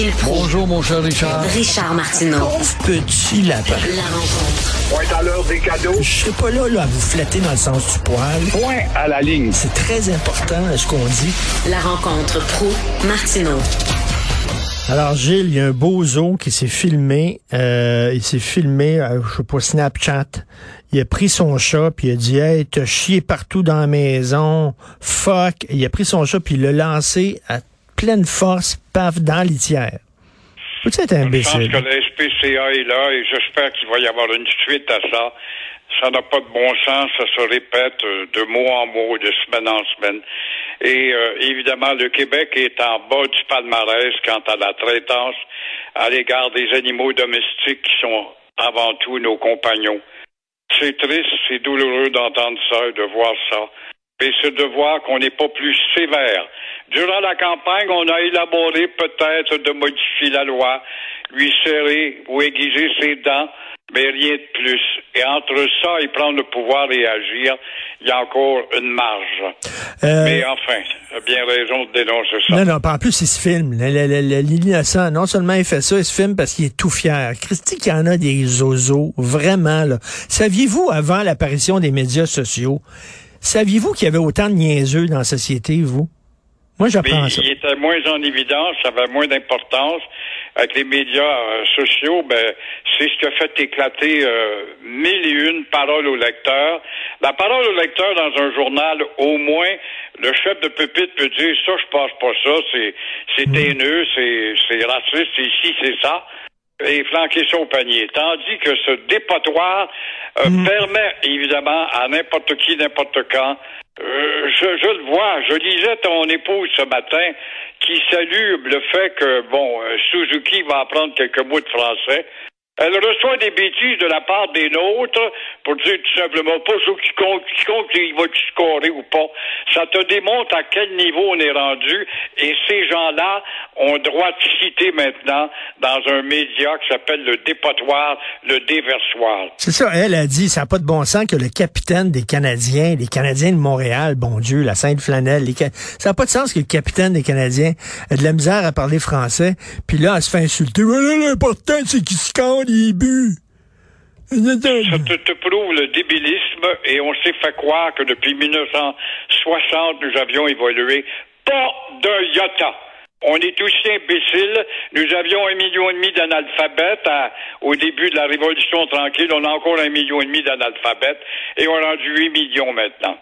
Gilles Proulx. Bonjour, mon cher Richard. Richard Martineau. Petit lapin. La rencontre. Point à l'heure des cadeaux. Je serai pas là, là à vous flatter dans le sens du poil. Point à la ligne. C'est très important ce qu'on dit. La rencontre pro martineau Alors Gilles, il y a un beau zoo qui s'est filmé. Euh, il s'est filmé, euh, je sais pas, Snapchat. Il a pris son chat puis il a dit Hey, t'as chié partout dans la maison. Fuck. Il a pris son chat puis il l'a lancé à pleine force, paf, dans l'itière. Peux-tu être Je pense imbécile? que la SPCA est là et j'espère qu'il va y avoir une suite à ça. Ça n'a pas de bon sens, ça se répète euh, de mot en mot, de semaine en semaine. Et euh, évidemment, le Québec est en bas du palmarès quant à la traitance à l'égard des animaux domestiques qui sont avant tout nos compagnons. C'est triste, c'est douloureux d'entendre ça et de voir ça. Et c'est de voir qu'on n'est pas plus sévère. Durant la campagne, on a élaboré peut-être de modifier la loi, lui serrer ou aiguiser ses dents, mais rien de plus. Et entre ça et prendre le pouvoir et agir, il y a encore une marge. Euh, Mais enfin, a bien raison de dénoncer ça. Non, non, pas en plus, il se filme. L'innocent, non seulement il fait ça, il se filme parce qu'il est tout fier. Christy, qu'il y en a des zozos, vraiment, là. Saviez-vous, avant l'apparition des médias sociaux, saviez-vous qu'il y avait autant de niaiseux dans la société, vous? Moi, j'apprends ça. il était moins en évidence, ça avait moins d'importance. Avec les médias euh, sociaux, ben, c'est ce qui a fait éclater euh, mille et une paroles au lecteur. La parole au lecteur dans un journal, au moins, le chef de pupitre peut dire ça, je passe pas ça, c'est c'est haineux, c'est c'est raciste, c'est ici, c'est ça et flanquer ça au panier. Tandis que ce dépotoir euh, permet évidemment à n'importe qui, n'importe quand. euh, je, je le vois, je lisais ton épouse ce matin qui salue le fait que, bon, euh, Suzuki va apprendre quelques mots de français. Elle reçoit des bêtises de la part des nôtres pour dire tout simplement pas ce qui compte, qui compte, il va scorer ou pas. Ça te démontre à quel niveau on est rendu et ces gens-là ont droit de citer maintenant dans un média qui s'appelle le dépotoir, le déversoir. C'est ça, elle a dit, ça n'a pas de bon sens que le capitaine des Canadiens, les Canadiens de Montréal, bon Dieu, la Sainte-Flanelle, les Ca- ça n'a pas de sens que le capitaine des Canadiens ait de la misère à parler français, puis là, elle se fait insulter. L'important, c'est qu'il scande les buts. Ça te, te prouve le débilisme et on s'est fait croire que depuis 1960, nous avions évolué pas d'un iota. On est aussi imbéciles. Nous avions un million et demi d'analphabètes au début de la Révolution tranquille. On a encore un million et demi d'analphabètes et on a rendu 8 millions maintenant.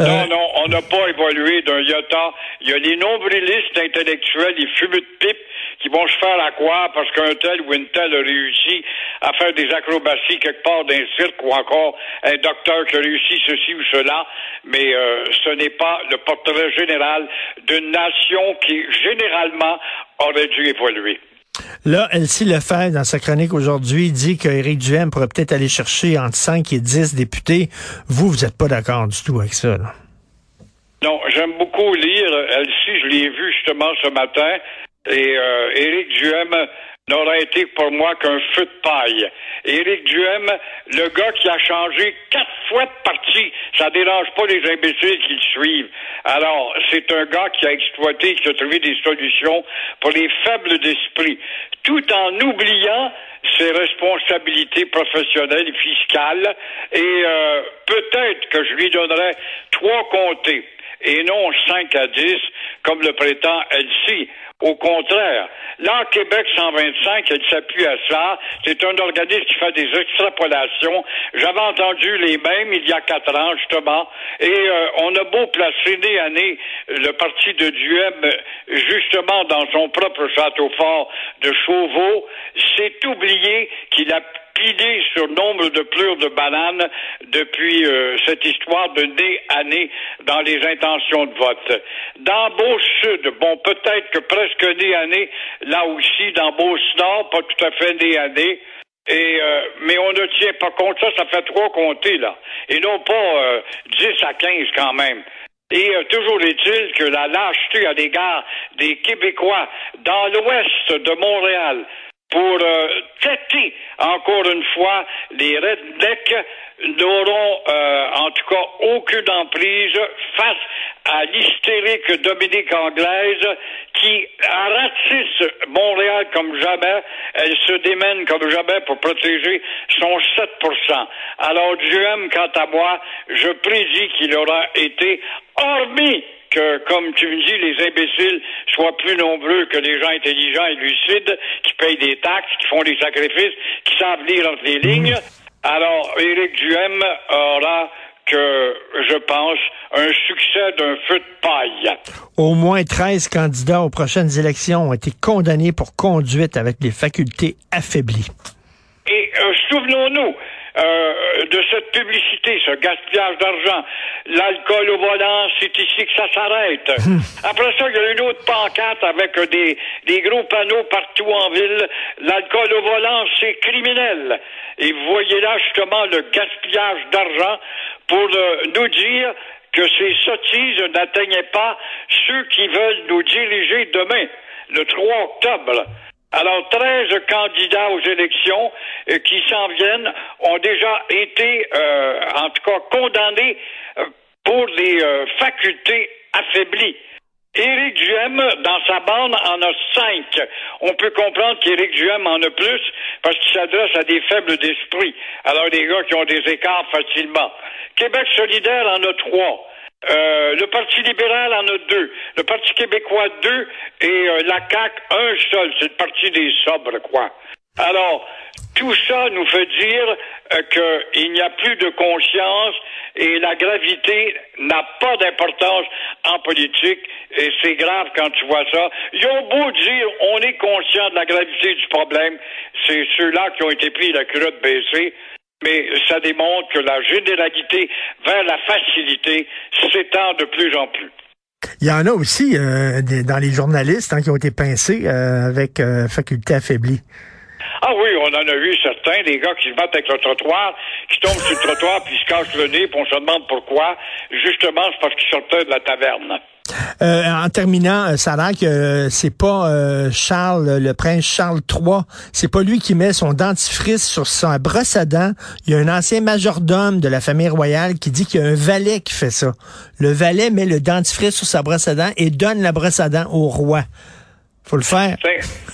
Euh, Non, non, on n'a pas évolué d'un iota. Il y a des nombrilistes intellectuels, des fumeux de pipe qui vont se faire à croire parce qu'un tel ou une telle a réussi à faire des acrobaties quelque part d'un cirque ou encore un docteur qui a réussi ceci ou cela. Mais euh, ce n'est pas le portrait général d'une nation qui, généralement, aurait dû évoluer. Là, Elsie Lefebvre, dans sa chronique aujourd'hui, dit qu'Éric Duhem pourrait peut-être aller chercher entre 5 et 10 députés. Vous, vous n'êtes pas d'accord du tout avec ça, là. Non, j'aime beaucoup lire. Elsie, je l'ai vu justement ce matin. Et euh, Éric Duhem n'aurait été pour moi qu'un feu de paille. Éric Duhem, le gars qui a changé quatre fois de parti, ça dérange pas les imbéciles qui le suivent. Alors, c'est un gars qui a exploité, qui a trouvé des solutions pour les faibles d'esprit, tout en oubliant ses responsabilités professionnelles et fiscales. Et euh, peut-être que je lui donnerais trois comtés et non 5 à 10, comme le prétend Elsie. Au contraire, là, Québec 125, elle s'appuie à ça. C'est un organisme qui fait des extrapolations. J'avais entendu les mêmes il y a quatre ans, justement. Et euh, on a beau placer nez à nez le parti de Duhem, justement, dans son propre château fort de Chauveau, c'est oublié qu'il a pilé sur nombre de pleurs de bananes depuis euh, cette histoire de nez à nez dans les intentions de vote. Dans Beauce-Sud, bon, peut-être que presque nez à nez, là aussi, dans Beauce-Nord, pas tout à fait nez à nez, et euh, mais on ne tient pas compte ça, ça fait trois comtés là, et non pas euh, 10 à 15 quand même. Et euh, toujours est-il que la lâcheté à l'égard des Québécois dans l'ouest de Montréal, pour euh, encore une fois les rednecks n'auront euh, en tout cas aucune emprise face à l'hystérique Dominique Anglaise qui ratisse Montréal comme jamais. Elle se démène comme jamais pour protéger son 7% Alors Duhem, quant à moi, je prédis qu'il aura été hormis que, comme tu me dis, les imbéciles soient plus nombreux que les gens intelligents et lucides qui payent des taxes, qui font des sacrifices, qui savent lire entre les lignes. Alors, Éric Duhem aura que, je pense, un succès d'un feu de paille. Au moins 13 candidats aux prochaines élections ont été condamnés pour conduite avec des facultés affaiblies. Et euh, souvenons-nous, euh, de cette publicité, ce gaspillage d'argent. L'alcool au volant, c'est ici que ça s'arrête. Après ça, il y a une autre pancarte avec des, des gros panneaux partout en ville. L'alcool au volant, c'est criminel. Et vous voyez là justement le gaspillage d'argent pour euh, nous dire que ces sottises n'atteignaient pas ceux qui veulent nous diriger demain, le 3 octobre. Alors, 13 candidats aux élections euh, qui s'en viennent ont déjà été, euh, en tout cas, condamnés euh, pour des facultés affaiblies. Éric Duhem, dans sa bande, en a cinq. On peut comprendre qu'Éric Duhem en a plus parce qu'il s'adresse à des faibles d'esprit. Alors, des gars qui ont des écarts facilement. Québec solidaire en a trois. Euh, le Parti libéral en a deux. Le Parti québécois, deux. Et euh, la CAQ, un seul. C'est le Parti des sobres, quoi. Alors, tout ça nous fait dire euh, qu'il n'y a plus de conscience et la gravité n'a pas d'importance en politique et c'est grave quand tu vois ça. Ils ont beau dire on est conscient de la gravité du problème, c'est ceux-là qui ont été pris la culotte baissée mais ça démontre que la généralité vers la facilité s'étend de plus en plus. Il y en a aussi euh, dans les journalistes hein, qui ont été pincés euh, avec euh, faculté affaiblie. Ah oui, on en a eu certains, des gars qui se battent avec le trottoir, qui tombent sur le trottoir puis se cassent le nez, puis on se demande pourquoi. Justement, c'est parce qu'ils sortaient de la taverne. Euh, en terminant, euh, ça a l'air que euh, c'est pas Charles, le prince Charles III, c'est pas lui qui met son dentifrice sur sa brosse à dents. Il y a un ancien majordome de la famille royale qui dit qu'il y a un valet qui fait ça. Le valet met le dentifrice sur sa brosse à dents et donne la brosse à dents au roi. Faut le faire.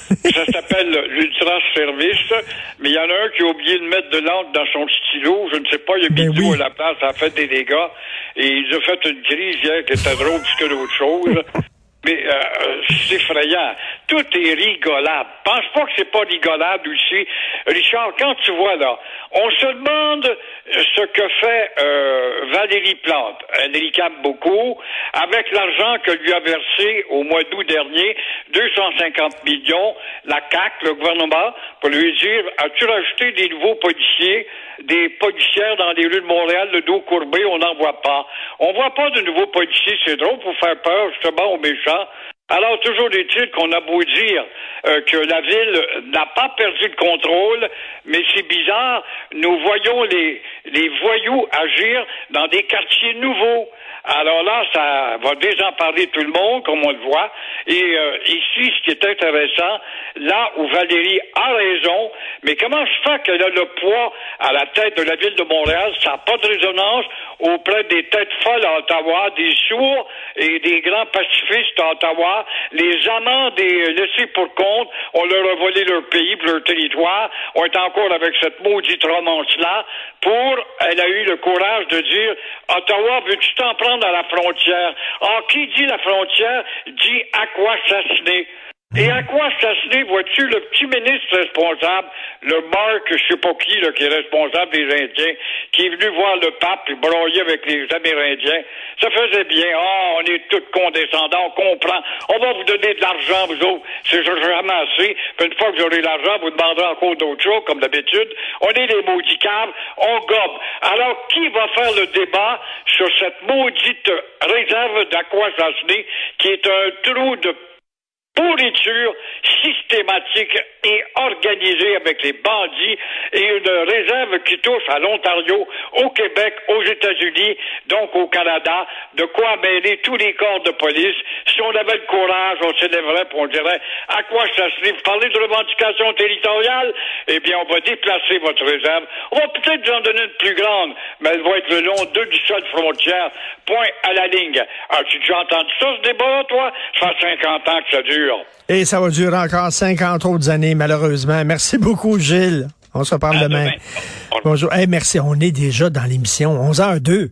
Ça s'appelle l'ultra-service, mais il y en a un qui a oublié de mettre de l'encre dans son stylo. Je ne sais pas, il a mis ben oui. à la place, ça a fait des dégâts. Et il a fait une crise hier qui était drôle plus que d'autres choses. Mais euh, c'est effrayant. Tout est rigolable. Pense pas que c'est pas rigolable aussi. Richard, quand tu vois là, on se demande ce que fait euh, Valérie Plante. Elle réclame beaucoup. Avec l'argent que lui a versé au mois d'août dernier, 250 millions, la CAC, le gouvernement, pour lui dire, as-tu rajouté des nouveaux policiers, des policières dans les rues de Montréal, le dos courbé, on n'en voit pas. On voit pas de nouveaux policiers, c'est drôle pour faire peur justement aux méchants. Alors, toujours est-il qu'on a beau dire euh, que la ville n'a pas perdu le contrôle, mais c'est bizarre, nous voyons les, les voyous agir dans des quartiers nouveaux. Alors là, ça va désemparer tout le monde, comme on le voit. Et euh, ici, ce qui est intéressant, là où Valérie a raison, mais comment se fait qu'elle a le poids à la tête de la ville de Montréal? Ça n'a pas de résonance auprès des têtes folles à Ottawa, des sourds et des grands pacifistes à Ottawa. Les amants des laissés pour compte, on leur a volé leur pays, leur territoire. On est encore avec cette maudite romance-là pour, elle a eu le courage de dire, Ottawa, veux-tu t'en prendre à la frontière. Or, qui dit la frontière dit à quoi s'assassiner. Et à quoi s'assassiner, vois-tu, le petit ministre responsable, le Marc, je sais pas qui, là, qui est responsable des Indiens, qui est venu voir le pape et broyer avec les Amérindiens, ça faisait bien. Ah, on est tous condescendants, on comprend. On va vous donner de l'argent, vous autres. C'est jamais assez. Puis une fois que vous aurez l'argent, vous demanderez encore d'autres choses, comme d'habitude. On est des maudits câbles, on gobe. Alors, qui va faire le débat sur cette maudite réserve d'Aquasasné, qui est un trou de pourriture systématique et organisée avec les bandits et une réserve qui touche à l'Ontario, au Québec, aux États-Unis, donc au Canada, de quoi mêler tous les corps de police. Si on avait le courage, on s'élèverait pour on dirait à quoi ça se livre? Parler de revendication territoriale, eh bien, on va déplacer votre réserve. On va peut-être vous en donner une plus grande, mais elle va être le long de du sol frontière, point à la ligne. As-tu déjà entendu ça, ce débat, toi? Ça fait 50 ans que ça dure. Et ça va durer encore 50 autres années, malheureusement. Merci beaucoup, Gilles. On se reparle demain. demain. Bonjour. Hey, merci. On est déjà dans l'émission. 11h02.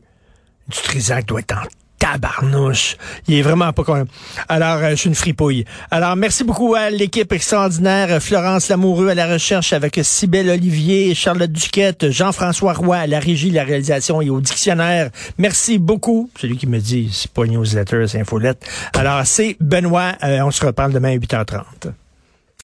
Du Trisac doit être en tabarnouche. Il est vraiment pas con. Alors, euh, je suis une fripouille. Alors, merci beaucoup à l'équipe extraordinaire. euh, Florence Lamoureux à la recherche avec Cybelle Olivier, Charlotte Duquette, Jean-François Roy à la régie, la réalisation et au dictionnaire. Merci beaucoup. Celui qui me dit, c'est pas newsletter, c'est infolette. Alors, c'est Benoît. Euh, on se reparle demain à 8h30.